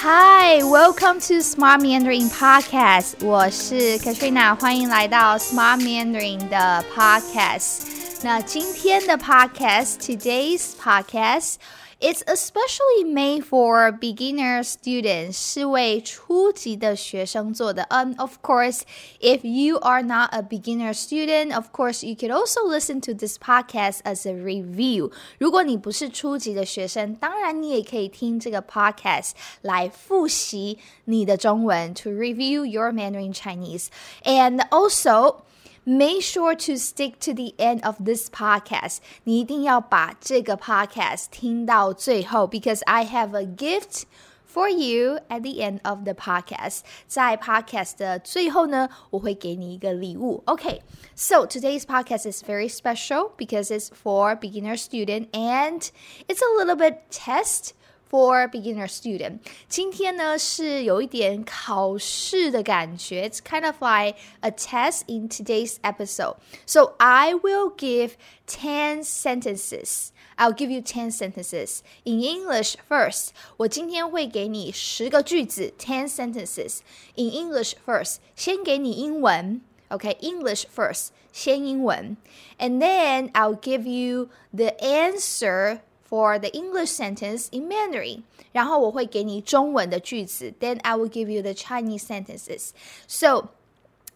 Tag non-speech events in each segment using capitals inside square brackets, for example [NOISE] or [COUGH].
Hi, welcome to Smart Mandarin Podcast. 我是 Katrina，欢迎来到 Smart Mandarin 的 Podcast。那今天的 Podcast，today's Podcast。 It's especially made for beginner students，是为初级的学生做的。And of course, if you are not a beginner student, of course you could also listen to this podcast as a review. 如果你不是初级的学生，当然你也可以听这个 podcast 来复习你的中文，to review your Mandarin Chinese. And also Make sure to stick to the end of this podcast. 你一定要把这个 podcast 听到最后，because I have a gift for you at the end of the podcast. 在 podcast 的最后呢，我会给你一个礼物。Okay, so today's podcast is very special because it's for beginner student and it's a little bit test for beginner student. 今天呢是有一点考试的感觉. It's kind of like a test in today's episode. So I will give 10 sentences. I'll give you 10 sentences in English first. 我今天会给你十个句子10 sentences in English first. 先给你英文 Okay, English first, 先英文. And then I'll give you the answer for the English sentence in Mandarin. 然后我会给你中文的句子，then I will give you the Chinese sentences. So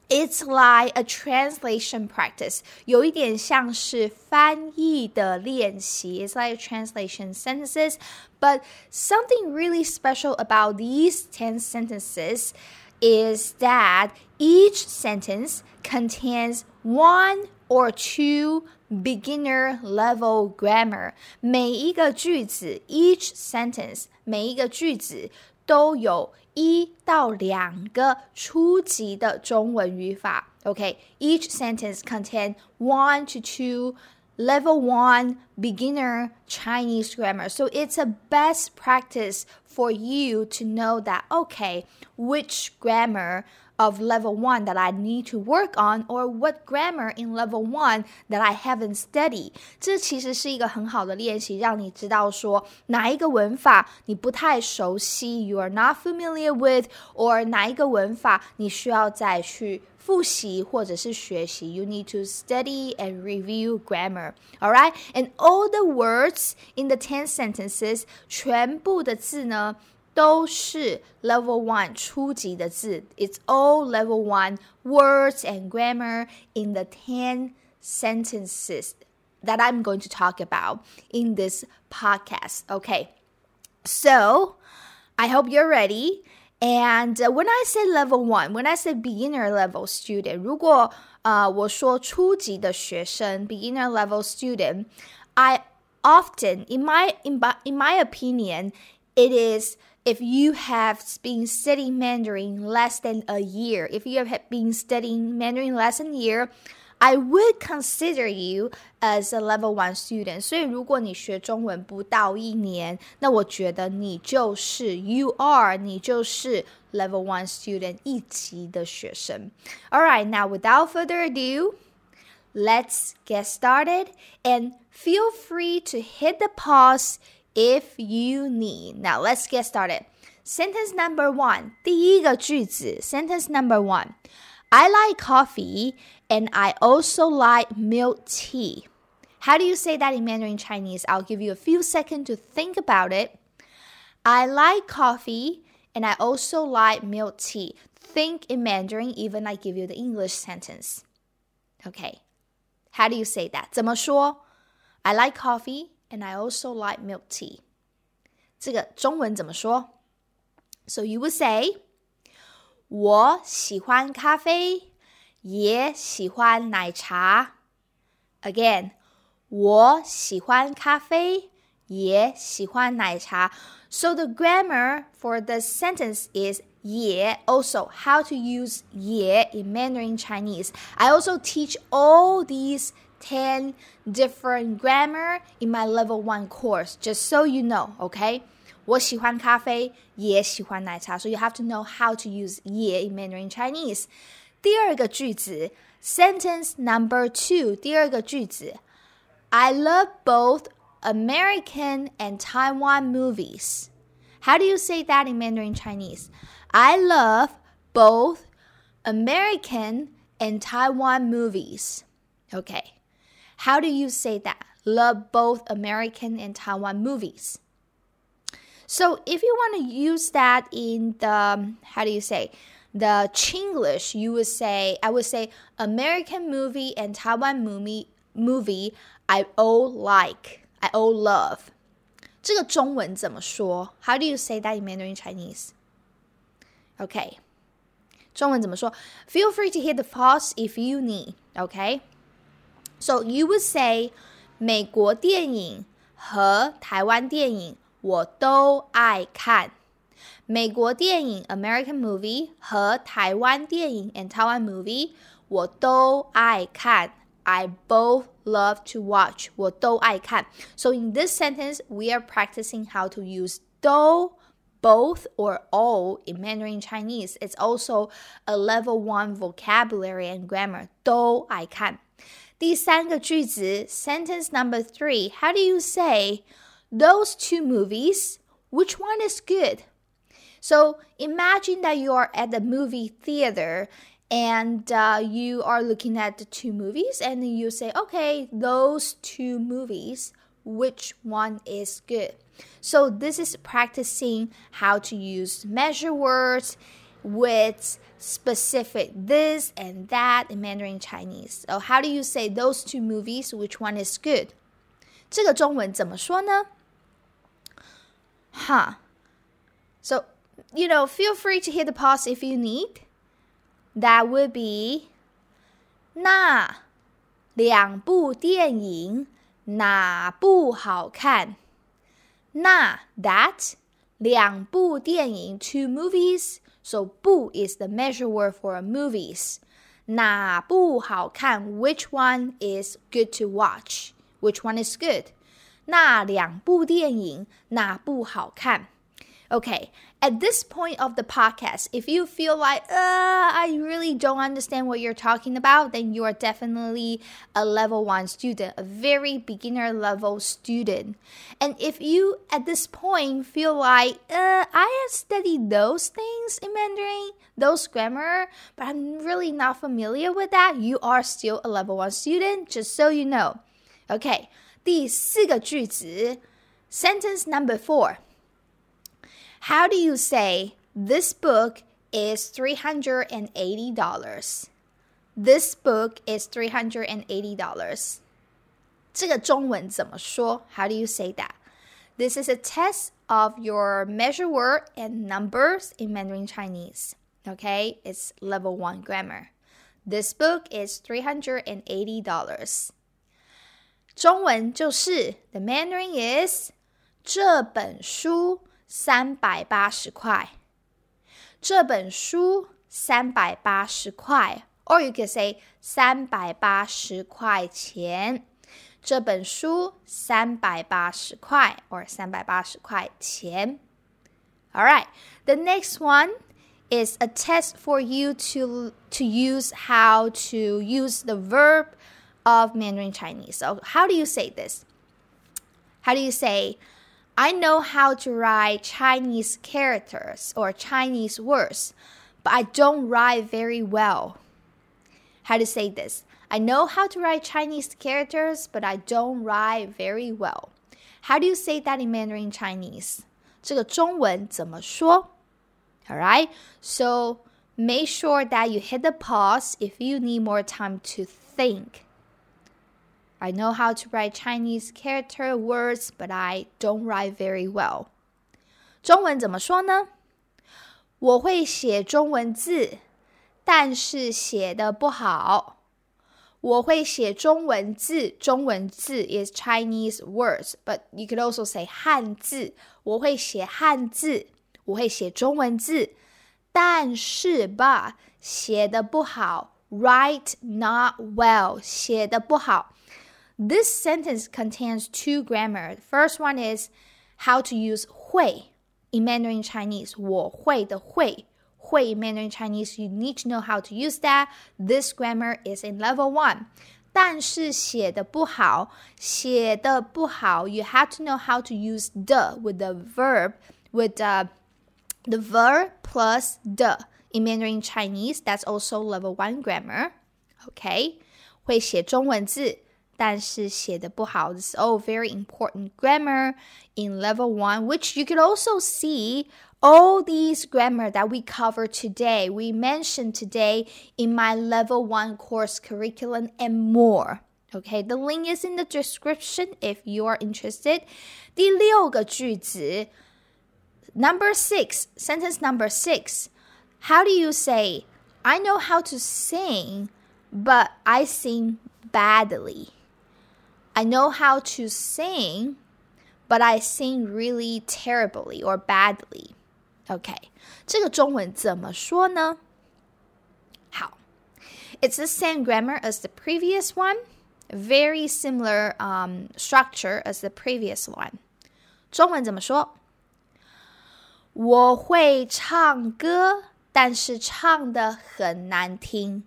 it's like a translation practice，有一点像是翻译的练习。It's like translation sentences, but something really special about these ten sentences is that each sentence contains one or two beginner level grammar。每一个句子，each sentence，每一个句子都有一到两个初级的中文语法。OK，each、okay? sentence contain one to two level one beginner Chinese grammar. So it's a best practice for you to know that, okay, which grammar of level one that I need to work on, or what grammar in level one that I haven't studied。这其实是一个很好的练习，让你知道说哪一个文法你不太熟悉，you are not familiar with，or 哪一个文法你需要再去。复习或者是学习，you need to study and review grammar. Alright, and all the words in the ten sentences，全部的字呢 都是 Level One 初级的字。It's all Level One words and grammar in the ten sentences that I'm going to talk about in this podcast. Okay, so I hope you're ready. And uh, when I say level one, when I say beginner level student, 如果呃我说初级的学生 beginner level student, I often, in my in, in my opinion, it is if you have been studying Mandarin less than a year, if you have been studying Mandarin less than a year, I would consider you as a level one student. 所以如果你学中文不到一年，那我觉得你就是 you are 你就是 level one student 一级的学生。All right, now without further ado. Let's get started and feel free to hit the pause if you need. Now let's get started. Sentence number one. 第一个句子 sentence number one. I like coffee and I also like milk tea. How do you say that in Mandarin Chinese? I'll give you a few seconds to think about it. I like coffee and I also like milk tea. Think in Mandarin, even I give you the English sentence. Okay. How do you say that? 怎么说? I like coffee and I also like milk tea. 这个中文怎么说? So you would say, 我喜欢咖啡，也喜欢奶茶。Again，我喜欢咖啡，也喜欢奶茶。So the grammar for the sentence is 也 also how to use 也 in Mandarin Chinese. I also teach all these 10 different grammar in my level 1 course, just so you know, okay? 我喜欢咖啡，也喜欢奶茶，so you have to know how to use 也 in Mandarin Chinese. 第二个句子，sentence number two，第二个句子，I love both American and Taiwan movies. How do you say that in Mandarin Chinese? I love both American and Taiwan movies. Okay. How do you say that? Love both American and Taiwan movies. So if you want to use that in the how do you say the Chinglish, you would say I would say American movie and Taiwan movie movie I all like I all love. 这个中文怎么说？How do you say that in Mandarin Chinese? Okay. 中文怎么说？Feel free to hit the pause if you need. Okay. So you would say 美国电影和台湾电影我都爱看。美国电影 American movie 和台湾电影 and Taiwan movie 我都爱看。I both love to watch. 我都爱看. So in this sentence, we are practicing how to use 都 both or all in Mandarin Chinese. It's also a level one vocabulary and grammar. 都爱看。 第三个句子，sentence number three. How do you say those two movies? Which one is good? So imagine that you are at the movie theater and uh, you are looking at the two movies and you say, okay, those two movies, which one is good? So this is practicing how to use measure words with specific this and that in Mandarin Chinese. So how do you say those two movies, which one is good? 这个中文怎么说呢？Huh. So, you know, feel free to hit the pause if you need. That would be 那两部电影哪部好看？那 that 两部电影 two movies. so 部 is the measure word for movies. 哪部好看？Which one is good to watch? Which one is good? 那两部电影哪部好看？Okay, at this point of the podcast, if you feel like, uh, I really don't understand what you're talking about, then you are definitely a level one student, a very beginner level student. And if you at this point feel like, uh, I have studied those things, in Mandarin, those grammar, but I'm really not familiar with that, you are still a level one student, just so you know. Okay, 第四个句子，sentence number four. How do you say this book is $380? This book is $380. 这个中文怎么说? How do you say that? This is a test of your measure word and numbers in Mandarin Chinese. Okay, it's level 1 grammar. This book is $380. 中文就是 the Mandarin is 这本书三百八十块。这本书三百八十块，or you can say 三百八十块钱。 这本书三百八十块，or 三百八十块钱。All right, the next one is a test for you to to use how to use the verb of Mandarin Chinese. So, how do you say this? How do you say I know how to write Chinese characters or Chinese words, but I don't write very well. How to say this? I know how to write Chinese characters, but I don't write very well. How do you say that in Mandarin Chinese? 这个中文怎么说? Alright, so make sure that you hit the pause if you need more time to think. I know how to write Chinese character words, but I don't write very well. 中文怎么说呢？我会写中文字，但是写的不好。 我会写中文字，中文字 is Chinese words, but you could also say 汉字。我会写汉字，我会写中文字，但是吧，写的不好。Write not well，写的不好。this sentence contains two grammar. The first one is how to use 会 in Mandarin Chinese. 我会的会 会 in Mandarin Chinese. You need to know how to use that. This grammar is in level one. 但是写的不好，写的不好。You have to know how to use the with the verb with the the verb plus the in Mandarin Chinese. That's also level one grammar. Okay，会写中文字。但是写的不好. This is all very important grammar in level one, which you could also see all these grammar that we cover today, we mentioned today in my level one course curriculum and more. Okay, the link is in the description if you are interested. 第六个句子, number six, sentence number six. How do you say, I know how to sing, but I sing badly? I know how to sing, but I sing really terribly or badly. OK，这个中文怎么说呢？好，It's the same grammar as the previous one, very similar um structure as the previous one. 中文怎么说？我会唱歌，但是唱的很难听。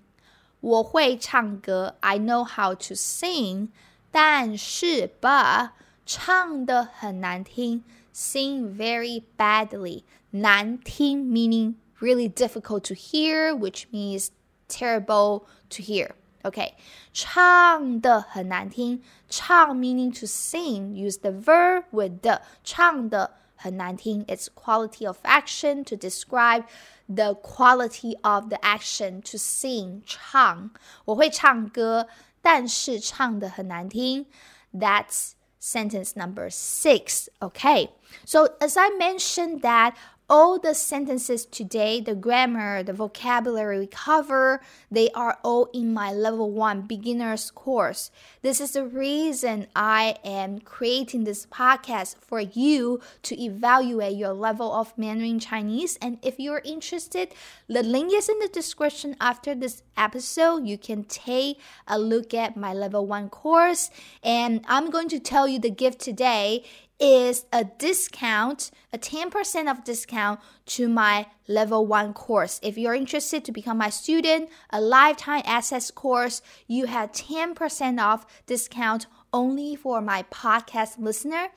我会唱歌，I know how to sing，但是 but 唱的很难听，sing very badly。 难听 meaning really difficult to hear, which means terrible to hear. Okay, 唱的很难听，唱 meaning to sing. Use the verb with the 唱的很难听. It's quality of action to describe the quality of the action to sing 唱。我会唱歌，但是唱的很难听。That's sentence number six. Okay, so as I mentioned that all the sentences today, the grammar, the vocabulary we cover, they are all in my level one beginners course. This is the reason I am creating this podcast for you to evaluate your level of Mandarin Chinese. And if you're interested, the link is in the description after this episode. You can take a look at my level one course. And I'm going to tell you the gift today is a discount, a 10% of discount to my level one course. If you're interested to become my student, a lifetime access course, you have 10% off discount only for my podcast listener.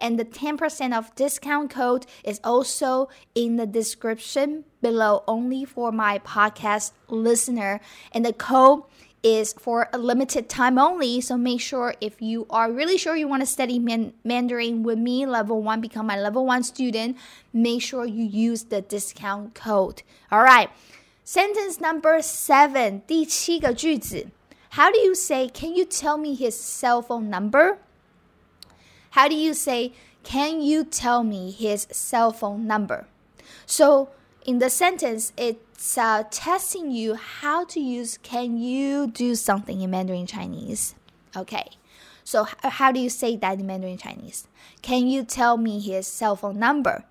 And the 10% of discount code is also in the description below only for my podcast listener. And the code is for a limited time only. So make sure if you are really sure you want to study man- Mandarin with me, level one, become my level one student, make sure you use the discount code. All right. Sentence number seven, 第七个句子. How do you say, can you tell me his cell phone number? How do you say, can you tell me his cell phone number? So in the sentence, it's uh, testing you how to use can you do something in Mandarin Chinese. Okay, so how do you say that in Mandarin Chinese? Can you tell me his cell phone number?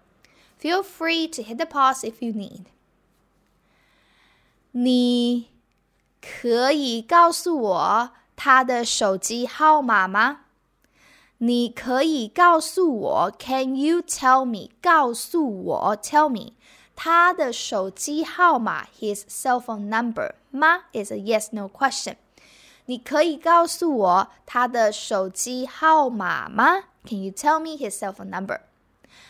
Feel free to hit the pause if you need. 你可以告诉我他的手机号码吗？你可以告诉我，Can you tell me？告诉我，tell me。 他的手机号码 his cell phone number 吗 is a yes no question。你可以告诉我他的手机号码吗？Can you tell me his cell phone number？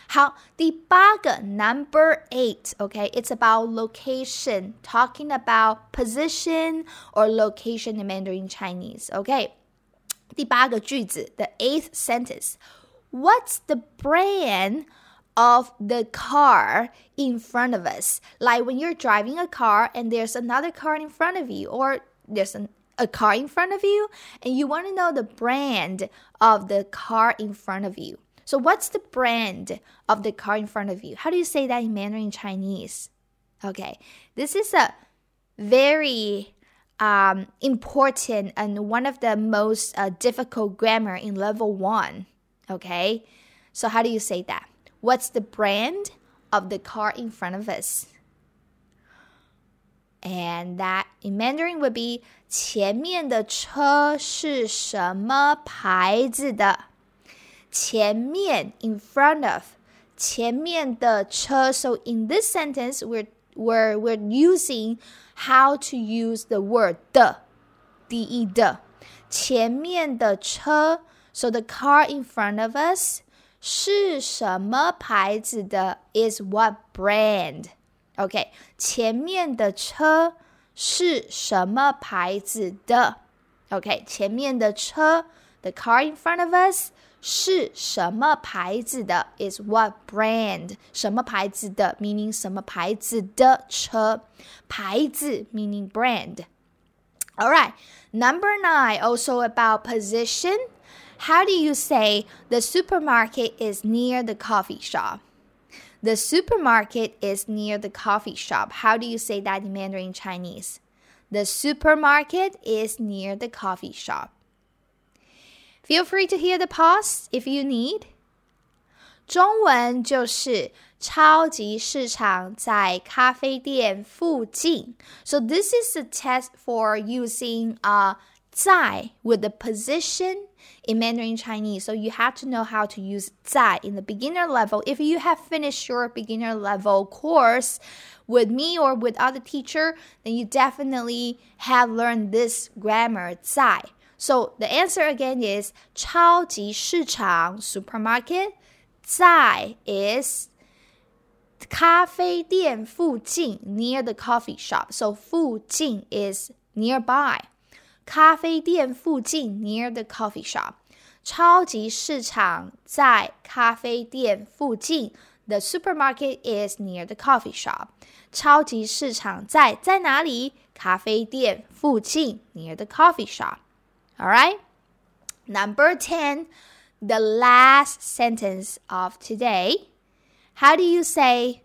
好，第八个 number eight，OK，it's、okay? about location，talking about position or location in Mandarin Chinese，OK。第八个句子，the eighth sentence，What's the Brand？of the car in front of us. Like when you're driving a car and there's another car in front of you, or there's an, a car in front of you, and you want to know the brand of the car in front of you. So, what's the brand of the car in front of you? How do you say that in Mandarin Chinese? Okay, this is a very um, important and one of the most uh, difficult grammar in level one. Okay, so how do you say that? What's the brand of the car in front of us? And that in Mandarin would be 前面的车是什么牌子的？前面 in front of 前面的车. So in this sentence, we're we're we're using how to use the word the, de 的。 前面的车，so the car in front of us 是什么牌子的？Is what brand？OK，前面的车是什么牌子的？OK，前面的车，the car in front of us 是什么牌子的？Is what brand？什么牌子的？meaning 什么牌子的车？牌子 meaning brand。All right, number nine, also about position. How do you say the supermarket is near the coffee shop? The supermarket is near the coffee shop. How do you say that in Mandarin Chinese? The supermarket is near the coffee shop. Feel free to hear the pause if you need. 中文就是超级市场在咖啡店附近。So this is a test for using uh 在 with the position in Mandarin Chinese. So you have to know how to use 在 in the beginner level. If you have finished your beginner level course with me or with other teacher, then you definitely have learned this grammar 在. So the answer again is 超级市场 supermarket 在 is 咖啡店附近 near the coffee shop. So 附近 is nearby. 咖啡店附近 near the coffee shop. 超级市场在咖啡店附近。The supermarket is near the coffee shop. 超级市场在在哪里？咖啡店附近 near the coffee shop. All right. Number 10 the last sentence of today. How do you say,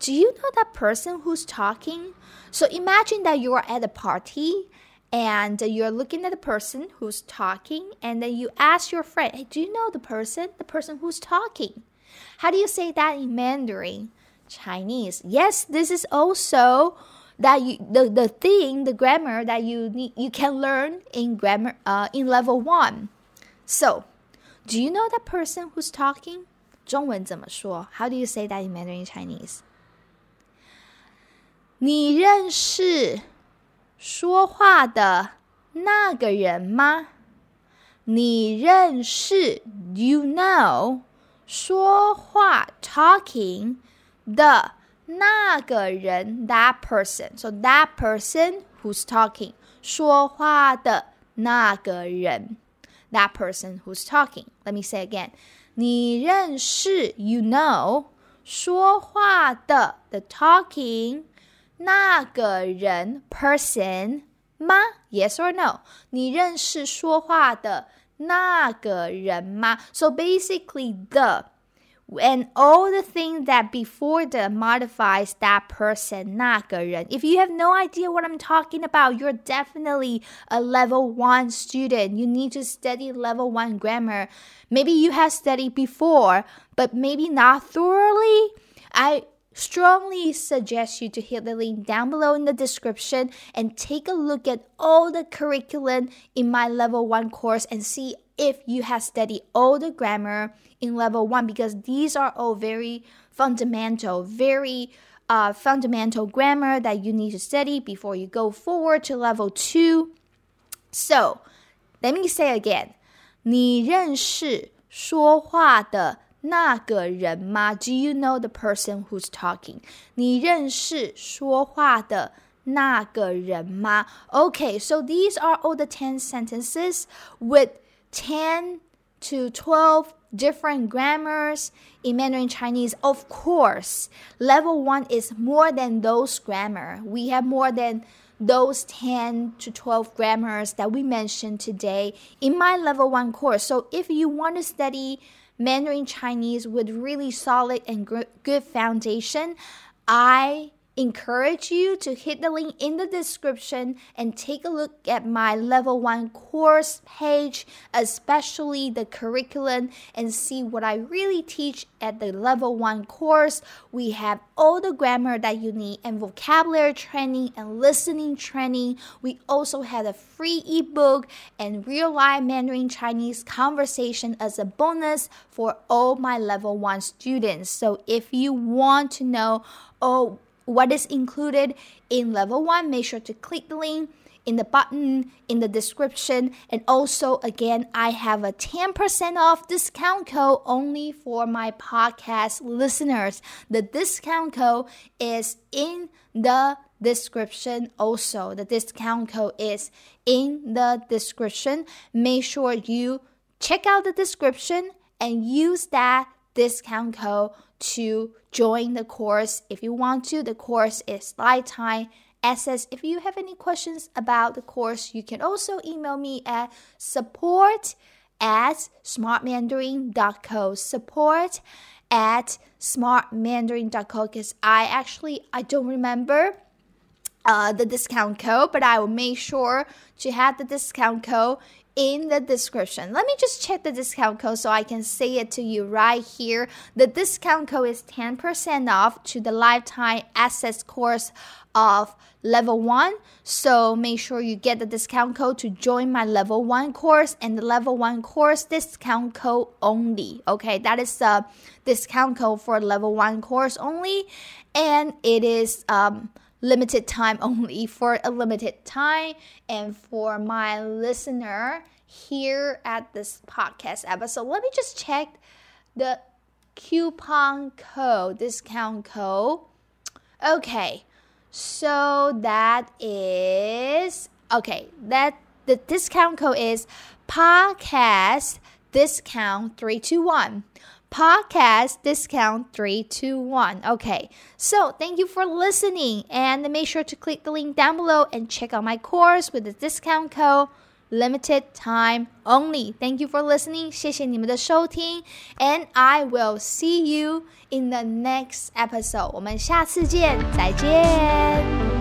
Do you know that person who's talking? So imagine that you are at a party and you're looking at the person who's talking, and then you ask your friend, Hey, do you know the person? The person who's talking. How do you say that in Mandarin? Chinese. Yes, this is also that you the, the thing, the grammar that you need you can learn in grammar uh, in level one. So do you know that person who's talking? 中文怎么说? How do you say that in Mandarin Chinese? 你认识 说话的那个人吗？你认识 you know 说话 talking 的那个人 that person. So that person who's talking 说话的那个人。that person who's talking. Let me say again. 你认识 you know 说话的 the talking 那个人 person 吗？Yes or no？你认识说话的那个人吗？So basically the and all the things that before the modifies that person 那个人. If you have no idea what I'm talking about, you're definitely a level 1 student. You need to study level 1 grammar. Maybe you have studied before, but maybe not thoroughly. I strongly suggest you to hit the link down below in the description and take a look at all the curriculum in my level 1 course and see if you have studied all the grammar in level 1 because these are all very fundamental very uh, fundamental grammar that you need to study before you go forward to level 2 so let me say again 你认识说话的 那个人吗？Do you know the person who's talking？你认识说话的那个人吗？Okay, so these are all the ten sentences with ten to twelve different grammars in Mandarin Chinese. Of course, level one is more than those grammar. We have more than those 10 to 12 grammars that we mentioned today in my level 1 course. So if you want to study Mandarin Chinese with really solid and good foundation, I encourage you to hit the link in the description and take a look at my level 1 course page, especially the curriculum, and see what I really teach at the level 1 course. We have all the grammar that you need and vocabulary training and listening training. We also have a free ebook and real life Mandarin Chinese conversation as a bonus for all my level 1 students. So if you want to know, oh, what is included in level 1 make sure to click the link in the button in the description. And also, again, I have a 10% off discount code only for my podcast listeners. The discount code is in the description also. The discount code is in the description. Make sure you check out the description and use that discount code to join the course if you want to. The course is lifetime access. If you have any questions about the course, you can also email me at support at smartmandarin.co. Support at smartmandarin.co because I actually I don't remember uh, the discount code, but I will make sure to have the discount code in the description. Let me just check the discount code so I can say it to you right here. The discount code is 10% off to the lifetime access course of level 1. So make sure you get the discount code to join my level 1 course and the level 1 course discount code only. Okay, that is the discount code for level 1 course only and it is um limited time [LAUGHS] only for a limited time and for my listener here at this podcast episode let me just check the coupon code discount code. Okay so that is okay that the discount code is podcast discount 321 podcast discount 321. Okay, so thank you for listening and make sure to click the link down below and check out my course with the discount code limited time only. Thank you for listening. 谢谢你们的收听 and I will see you in the next episode. 我们下次见，再见。